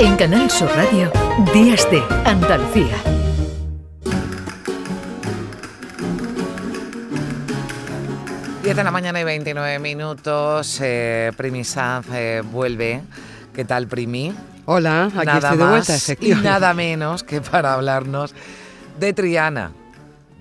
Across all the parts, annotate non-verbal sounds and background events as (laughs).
En Canal Sur Radio, Días de Andalucía. Diez de la mañana y 29 minutos. Eh, Primi Sanz eh, vuelve. ¿Qué tal, Primi? Hola, aquí nada estoy de más vuelta, y nada menos que para hablarnos de Triana.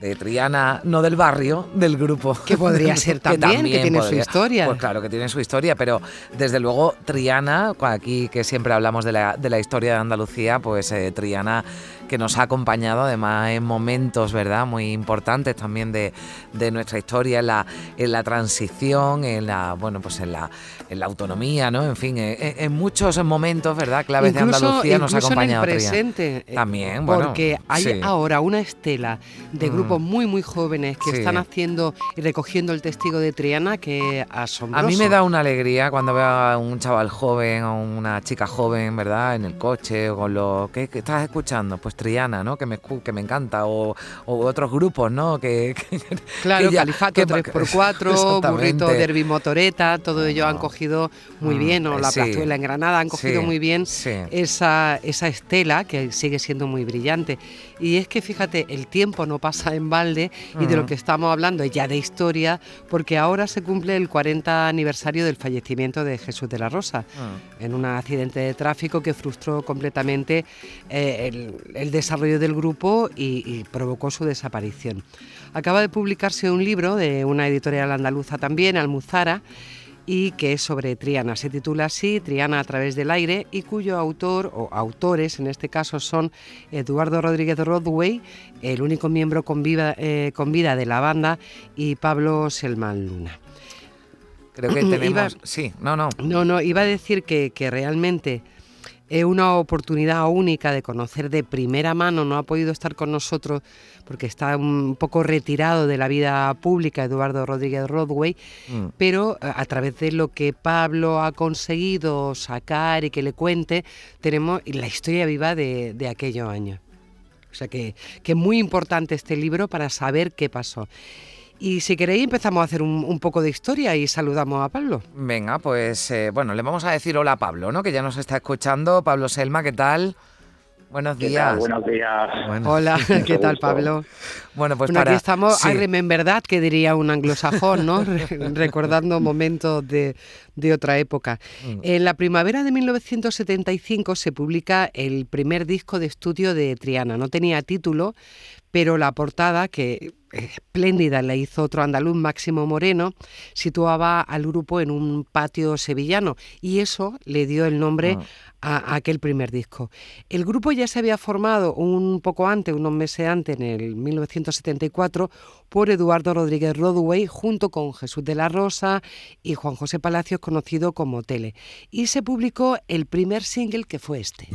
De Triana, no del barrio, del grupo. Que podría (laughs) ser también, que tiene su historia. Pues claro que tiene su historia, pero desde luego Triana, aquí que siempre hablamos de la, de la historia de Andalucía, pues eh, Triana que nos ha acompañado además en momentos, ¿verdad?, muy importantes también de, de nuestra historia, en la, en la transición, en la, bueno, pues en la, en la autonomía, ¿no? En fin, en, en muchos momentos, ¿verdad?, claves de Incluso- Andalucía nos ha incluso en el acompañado presente. eh, También, bueno, Porque hay sí. ahora una estela de Mm. grupos muy, muy jóvenes que Sí. están haciendo y recogiendo el testigo de Triana que A asombroso. mí me da una alegría cuando veo a un chaval joven o una chica joven, ¿verdad? En el coche o con lo que estás escuchando, pues Triana, ¿no? Que me que me encanta o, o otros grupos, ¿no? Que, que- Claro, que ya- Califato que- 3x4, (laughs) Exactamente. Burrito Derby Motoreta, todo ello han cogido muy Mm, bien, o la sí. Plazuela en Granada han cogido Sí, muy bien sí. esa, esa estela que sigue siendo muy brillante. Y es que fíjate, el tiempo no pasa en balde y de lo Ujú. que estamos hablando es ya de historia, porque ahora se cumple el 40 aniversario del fallecimiento de Jesús de la Rosa Mm. en un accidente de tráfico que frustró completamente eh, el, el desarrollo del grupo y, y provocó su desaparición. Acaba de publicarse un libro de una editorial andaluza también, Almuzara, y que es sobre Triana. Se titula así, Triana a través del aire, y cuyo autor, o autores en este caso, son Eduardo Rodríguez Rodway, el único miembro con vida, eh, con vida de la banda, y Pablo Selman Luna. Creo que (clears throat) Iba- tenemos... Sí, no, no. No, no, iba a decir que, que realmente es una oportunidad única de conocer de primera mano, no ha podido estar con nosotros porque está un poco retirado de la vida pública Eduardo Rodríguez Rodway, Mm. pero eh, a través de lo que Pablo ha conseguido sacar y que le cuente, tenemos la historia viva de, de aquellos años. O sea que, que es muy importante este libro para saber qué pasó. Y si queréis empezamos a hacer un, un poco de historia y saludamos a Pablo. Venga, pues eh, bueno, le vamos a decir hola a Pablo, ¿no? Que ya nos está escuchando. Pablo Selma, ¿qué tal? Buenos ¿Qué días. tal? Buenos días. Bueno, Hola, (laughs) ¿qué Mucho tal gusto. Pablo? bueno, pues bueno, para... aquí estamos, sí. en verdad, que diría un anglosajón, ¿no? (laughs) Re- Recordando momentos de, de otra época. Mm. En la primavera de 1975 se publica el primer disco de estudio de Triana. No tenía título, pero la portada, que espléndida la hizo otro andaluz, Máximo Moreno, situaba al grupo en un patio sevillano y eso le dio el nombre Ah. a, a aquel primer disco. El grupo ya se había formado un poco antes, unos meses antes, en el 1974, por Eduardo Rodríguez Rodway, junto con Jesús de la Rosa y Juan José Palacios, conocido como Tele. Y se publicó el primer single que fue este.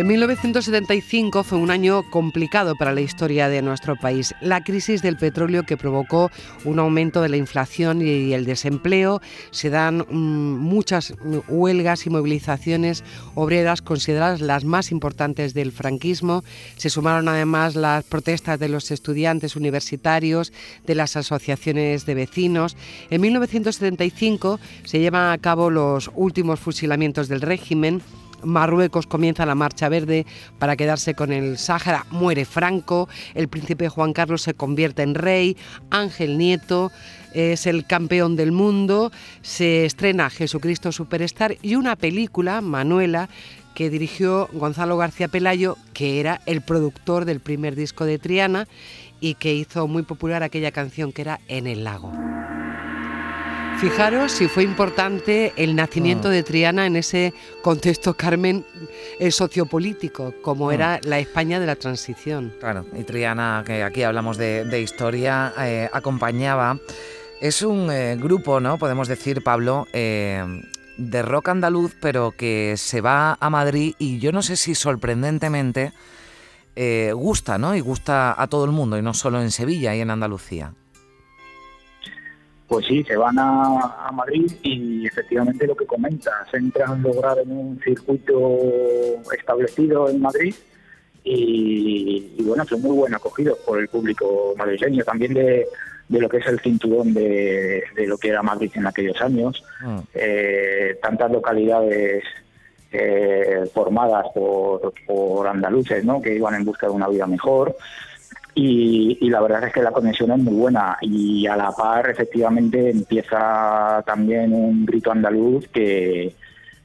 En 1975 fue un año complicado para la historia de nuestro país. La crisis del petróleo que provocó un aumento de la inflación y el desempleo. Se dan mm, muchas huelgas y movilizaciones obreras consideradas las más importantes del franquismo. Se sumaron además las protestas de los estudiantes universitarios, de las asociaciones de vecinos. En 1975 se llevan a cabo los últimos fusilamientos del régimen. Marruecos comienza la marcha verde para quedarse con el Sáhara, muere Franco, el príncipe Juan Carlos se convierte en rey, Ángel Nieto es el campeón del mundo, se estrena Jesucristo Superstar y una película, Manuela, que dirigió Gonzalo García Pelayo, que era el productor del primer disco de Triana y que hizo muy popular aquella canción que era En el lago. Fijaros si fue importante el nacimiento Mm. de Triana en ese contexto, Carmen, eh, sociopolítico, como Mm. era la España de la transición. Claro, y Triana, que aquí hablamos de, de historia, eh, acompañaba. Es un eh, grupo, ¿no? Podemos decir, Pablo, de rock andaluz, pero que se va a Madrid y yo no sé si sorprendentemente gusta, ¿no? Y gusta a todo el mundo, y no solo en Sevilla y en Andalucía. Pues sí, se van a, Madrid y efectivamente lo que comentas, entran lograr en un circuito establecido en Madrid y, bueno, son muy buen acogidos por el público madrileño, también de, lo que es el cinturón de, lo que era Madrid en aquellos años. Mm. Eh, tantas localidades eh, formadas por, por andaluces ¿no? que iban en busca de una vida mejor. Y, la verdad es que la conexión es muy buena y a la par efectivamente empieza también un grito andaluz que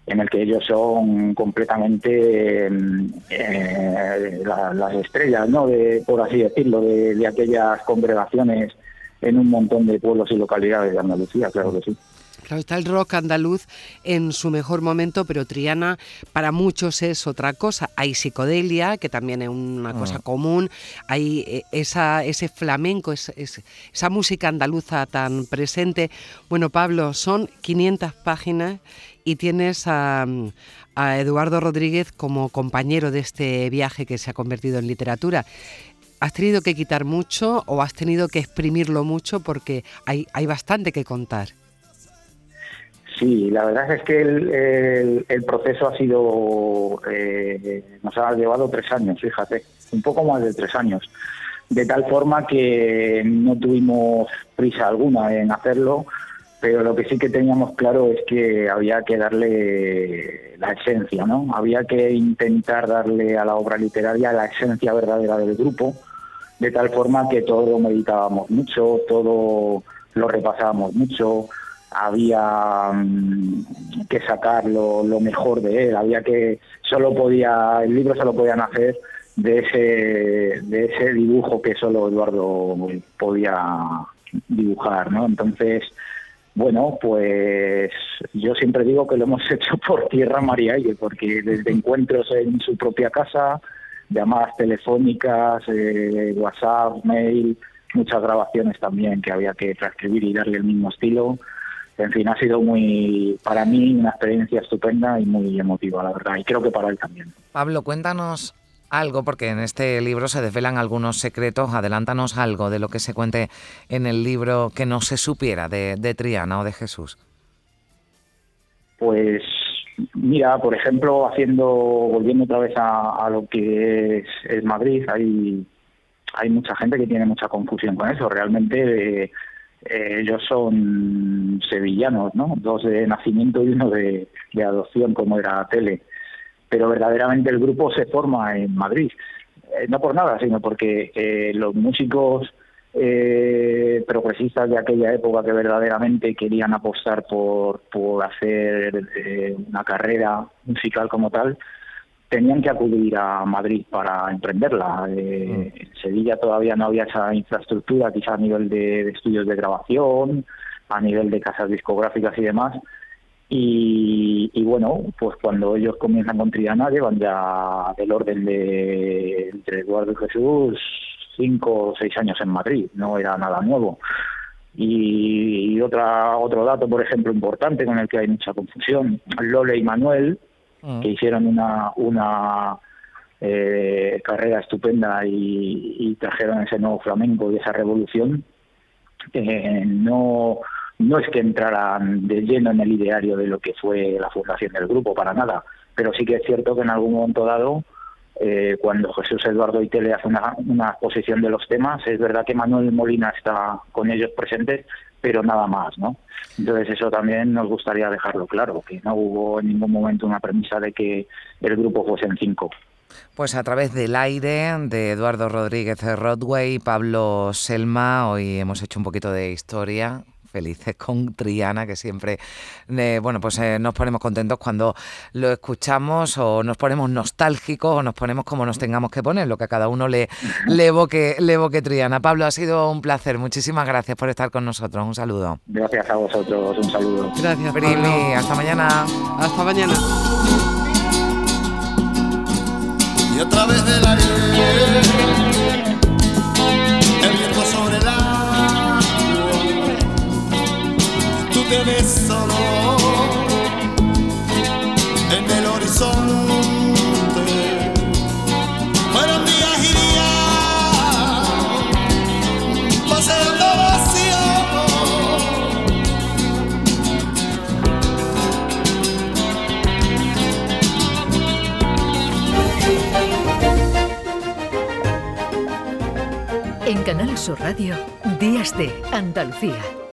en el que ellos son completamente mm, eh, las estrellas, ¿no? De, por así decirlo, de, de aquellas congregaciones en un montón de pueblos y localidades de Andalucía, claro que sí. Claro, está el rock andaluz en su mejor momento, pero Triana para muchos es otra cosa. Hay psicodelia, que también es una ah. cosa común. Hay eh, esa, ese flamenco, esa música andaluza tan presente. Bueno, Pablo, son 500 páginas y tienes a, a Eduardo Rodríguez como compañero de este viaje que se ha convertido en literatura. ¿Has tenido que quitar mucho o has tenido que exprimirlo mucho porque hay, hay bastante que contar? Sí, la verdad es que el, el, proceso ha sido, eh, nos ha llevado tres años, fíjate, un poco más de tres años, de tal forma que no tuvimos prisa alguna en hacerlo, pero lo que sí que teníamos claro es que había que darle la esencia, ¿no? Había que intentar darle a la obra literaria la esencia verdadera del grupo, de tal forma que todo lo meditábamos mucho, todo lo repasábamos mucho, había mm, que sacar lo, mejor de él, había que solo podía el libro solo podían hacer de ese de ese dibujo que solo Eduardo podía dibujar, ¿no? Entonces, bueno, pues yo siempre digo que lo hemos (laughs) hecho por tierra, mar y aire, porque desde encuentros en su propia casa, llamadas telefónicas, eh, WhatsApp, mail, muchas grabaciones también que había que transcribir y darle el mismo estilo en fin, ha sido muy, para mí, una experiencia estupenda y muy emotiva, la verdad, y creo que para él también. Pablo, cuéntanos algo, porque en este libro se desvelan algunos secretos, adelántanos algo de lo que se cuente en el libro que no se supiera de, Triana o de Jesús. Pues mira, por ejemplo, haciendo, volviendo otra vez a, lo que es, Madrid, hay, hay mucha gente que tiene mucha confusión con eso. Realmente eh, ellos son sevillanos, ¿no? Dos de nacimiento y uno de, adopción, como era Tele. Pero verdaderamente el grupo se forma en Madrid. Eh, no por nada, sino porque eh, los músicos progresistas de aquella época que verdaderamente querían apostar por, por hacer una carrera musical como tal, tenían que acudir a Madrid para emprenderla. Eh, mm. En Sevilla todavía no había esa infraestructura, quizá a nivel de, estudios de grabación, a nivel de casas discográficas y demás. Y, bueno, pues cuando ellos comienzan con Triana llevan ya del orden de entre Eduardo y Jesús cinco o seis años en Madrid, no era nada nuevo. Y, y otra, otro dato, por ejemplo, importante con el que hay mucha confusión, Lole y Manuel, Mm. que hicieron una, una eh, carrera estupenda y, trajeron ese nuevo flamenco y esa revolución, eh, no, no es que entraran de lleno en el ideario de lo que fue la fundación del grupo, para nada, pero sí que es cierto que en algún momento dado, eh, cuando Jesús Eduardo Itele hace una, una exposición de los temas, es verdad que Manuel Molina está con ellos presentes, pero nada más, ¿no? Entonces eso también nos gustaría dejarlo claro, que no hubo en ningún momento una premisa de que el grupo fuese en cinco. Pues a través del aire de Eduardo Rodríguez Rodway, Pablo Selma, hoy hemos hecho un poquito de historia felices (laughs) con Triana, que siempre, eh, bueno, pues eh, nos ponemos contentos cuando lo escuchamos o nos ponemos nostálgicos o nos ponemos como nos tengamos que poner, lo que a cada uno le, le, evoque, le evoque Triana. Pablo, ha sido un placer. Muchísimas gracias por estar con nosotros. Un saludo. Gracias a vosotros. Un saludo. Gracias, Primi. Hasta mañana. Hasta mañana. Y otra vez del el quedé solo en el horizonte. Fueron días y días paseando vacío. En Canal Sur Radio, Días de Andalucía